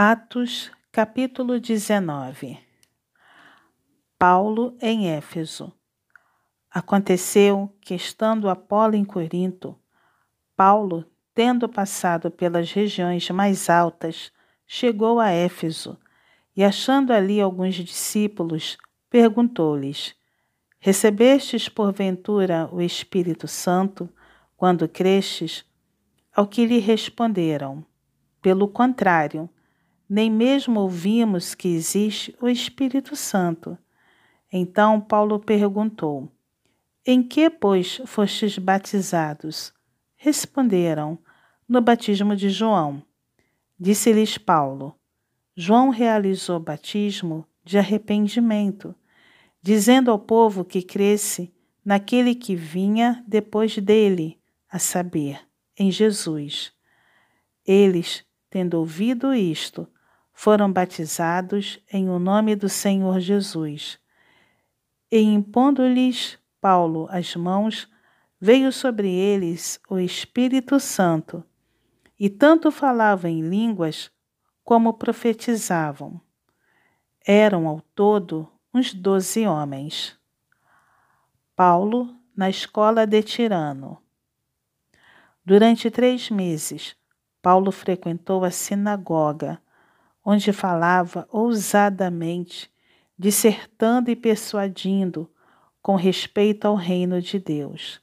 Atos, capítulo 19 Paulo em Éfeso Aconteceu que, estando Apolo em Corinto, Paulo, tendo passado pelas regiões mais altas, chegou a Éfeso e, achando ali alguns discípulos, perguntou-lhes: Recebestes porventura o Espírito Santo quando crestes? Ao que lhe responderam: Pelo contrário, nem mesmo ouvimos que existe o Espírito Santo. Então Paulo perguntou: Em que, pois, fostes batizados? Responderam: No batismo de João. Disse-lhes Paulo: João realizou batismo de arrependimento, dizendo ao povo que cresce naquele que vinha depois dele, a saber, em Jesus. Eles, tendo ouvido isto, foram batizados em o nome do Senhor Jesus. E impondo-lhes Paulo as mãos, veio sobre eles o Espírito Santo, e tanto falavam em línguas como profetizavam. Eram ao todo uns doze homens. Paulo na escola de Tirano. Durante três meses, Paulo frequentou a sinagoga onde falava ousadamente, dissertando e persuadindo com respeito ao reino de Deus.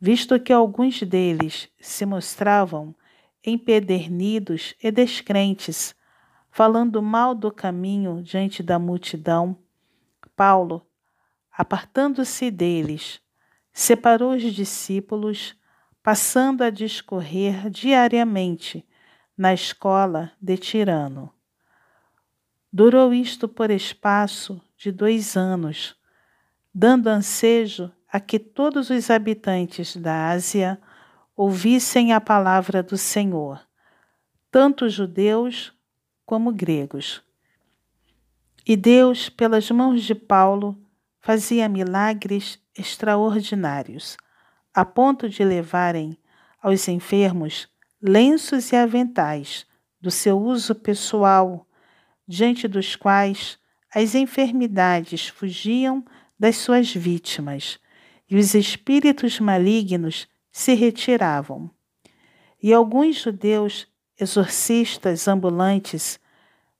Visto que alguns deles se mostravam empedernidos e descrentes, falando mal do caminho diante da multidão, Paulo, apartando-se deles, separou os discípulos, passando a discorrer diariamente na escola de Tirano. Durou isto por espaço de dois anos, dando ansejo a que todos os habitantes da Ásia ouvissem a palavra do Senhor, tanto judeus como gregos. E Deus, pelas mãos de Paulo, fazia milagres extraordinários, a ponto de levarem aos enfermos lenços e aventais do seu uso pessoal, diante dos quais as enfermidades fugiam das suas vítimas e os espíritos malignos se retiravam. E alguns judeus exorcistas ambulantes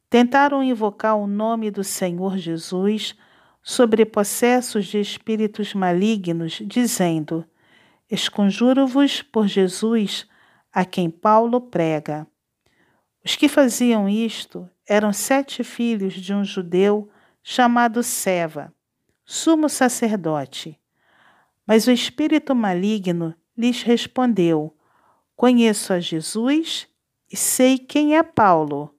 tentaram invocar o nome do Senhor Jesus sobre possessos de espíritos malignos, dizendo: Esconjuro-vos por Jesus a quem Paulo prega. Os que faziam isto eram sete filhos de um judeu chamado Seva, sumo sacerdote. Mas o espírito maligno lhes respondeu: Conheço a Jesus e sei quem é Paulo,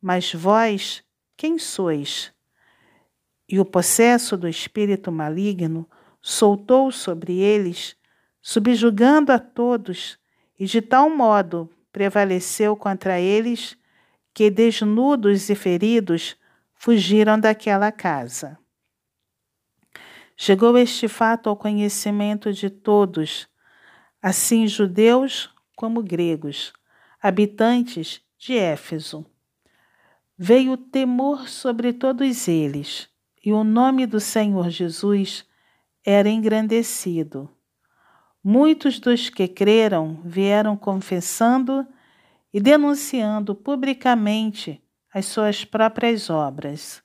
mas vós quem sois? E o possesso do espírito maligno soltou sobre eles, subjugando a todos e de tal modo prevaleceu contra eles que, desnudos e feridos, fugiram daquela casa. Chegou este fato ao conhecimento de todos, assim judeus como gregos, habitantes de Éfeso. Veio temor sobre todos eles, e o nome do Senhor Jesus era engrandecido. Muitos dos que creram vieram confessando e denunciando publicamente as suas próprias obras.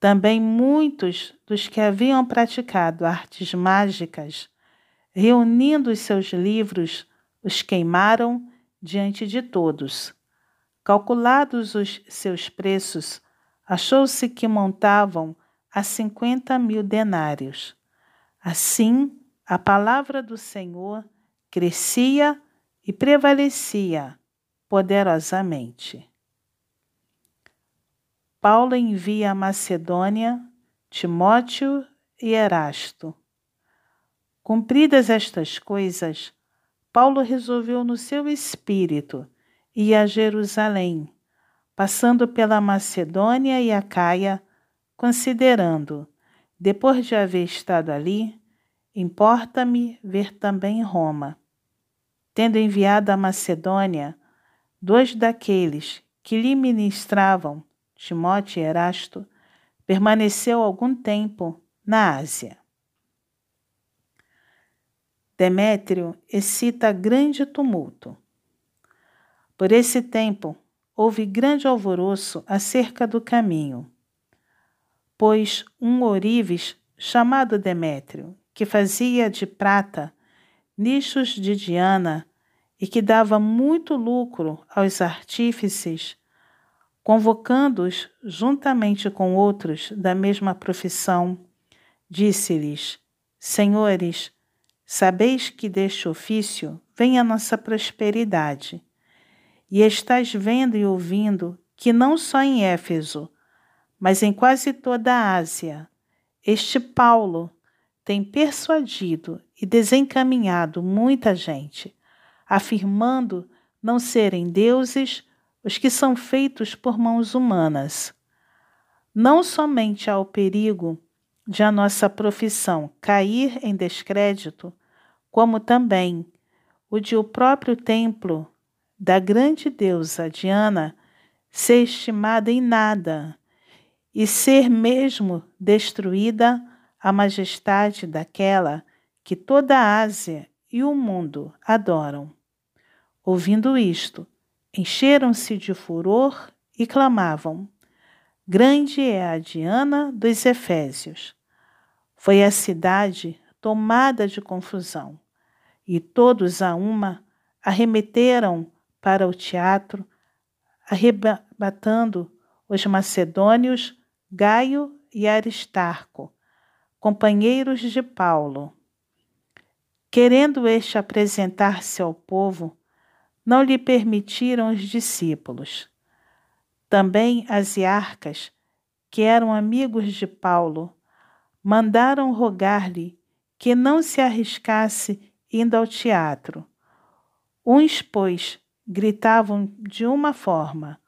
Também muitos dos que haviam praticado artes mágicas, reunindo os seus livros, os queimaram diante de todos. Calculados os seus preços, achou-se que montavam a cinquenta mil denários. Assim, a palavra do Senhor crescia e prevalecia poderosamente. Paulo envia a Macedônia Timóteo e Erasto. Cumpridas estas coisas, Paulo resolveu no seu espírito ir a Jerusalém, passando pela Macedônia e a Caia, considerando, depois de haver estado ali, Importa-me ver também Roma. Tendo enviado a Macedônia dois daqueles que lhe ministravam, Timóteo e Erasto, permaneceu algum tempo na Ásia. Demétrio excita grande tumulto. Por esse tempo, houve grande alvoroço acerca do caminho, pois um ourives chamado Demétrio, que fazia de prata nichos de Diana e que dava muito lucro aos artífices, convocando-os juntamente com outros da mesma profissão, disse-lhes: Senhores, sabeis que deste ofício vem a nossa prosperidade. E estás vendo e ouvindo que não só em Éfeso, mas em quase toda a Ásia, este Paulo tem persuadido e desencaminhado muita gente afirmando não serem deuses os que são feitos por mãos humanas. Não somente há o perigo de a nossa profissão cair em descrédito, como também o de o próprio templo da grande deusa Diana ser estimada em nada e ser mesmo destruída a majestade daquela que toda a Ásia e o mundo adoram. Ouvindo isto, encheram-se de furor e clamavam: Grande é a Diana dos Efésios. Foi a cidade tomada de confusão, e todos a uma arremeteram para o teatro, arrebatando os macedônios Gaio e Aristarco, companheiros de Paulo. Querendo este apresentar-se ao povo, não lhe permitiram os discípulos. Também as iarcas, que eram amigos de Paulo, mandaram rogar-lhe que não se arriscasse indo ao teatro. Uns, pois, gritavam de uma forma,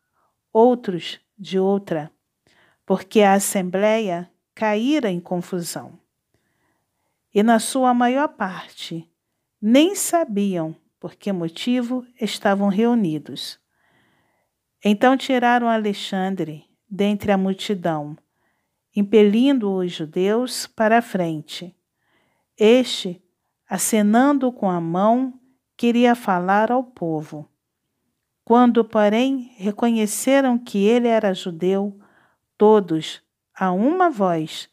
outros de outra, porque a assembleia caíra em confusão. E na sua maior parte nem sabiam por que motivo estavam reunidos. Então tiraram Alexandre dentre a multidão, impelindo os judeus para a frente. Este, acenando com a mão, queria falar ao povo. Quando, porém, reconheceram que ele era judeu, todos, a uma voz,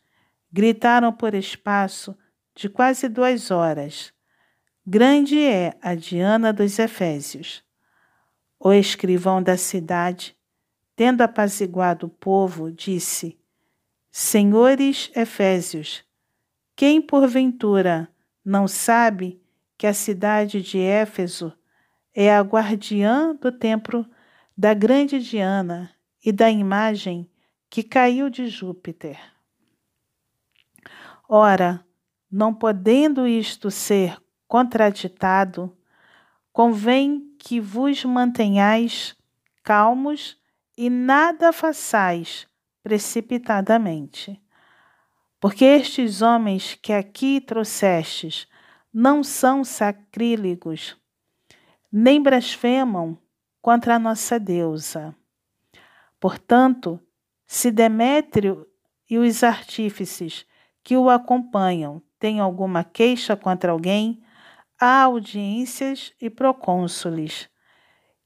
gritaram por espaço de quase duas horas: Grande é a Diana dos Efésios. O escrivão da cidade, tendo apaziguado o povo, disse: Senhores Efésios, quem porventura não sabe que a cidade de Éfeso é a guardiã do templo da grande Diana e da imagem que caiu de Júpiter? Ora, não podendo isto ser contraditado, convém que vos mantenhais calmos e nada façais precipitadamente. Porque estes homens que aqui trouxestes não são sacrílegos, nem blasfemam contra a nossa deusa. Portanto, se Demétrio e os artífices que o acompanham têm alguma queixa contra alguém, há audiências e procônsules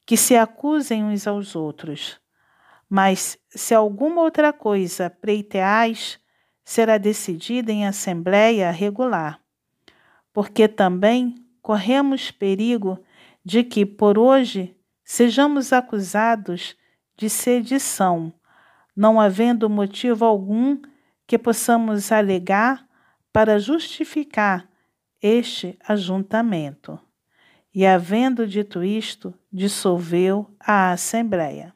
que se acusem uns aos outros. Mas se alguma outra coisa preiteais, será decidida em assembleia regular. Porque também corremos perigo de que, por hoje, sejamos acusados de sedição, não havendo motivo algum que possamos alegar para justificar este ajuntamento. E, havendo dito isto, dissolveu a Assembleia.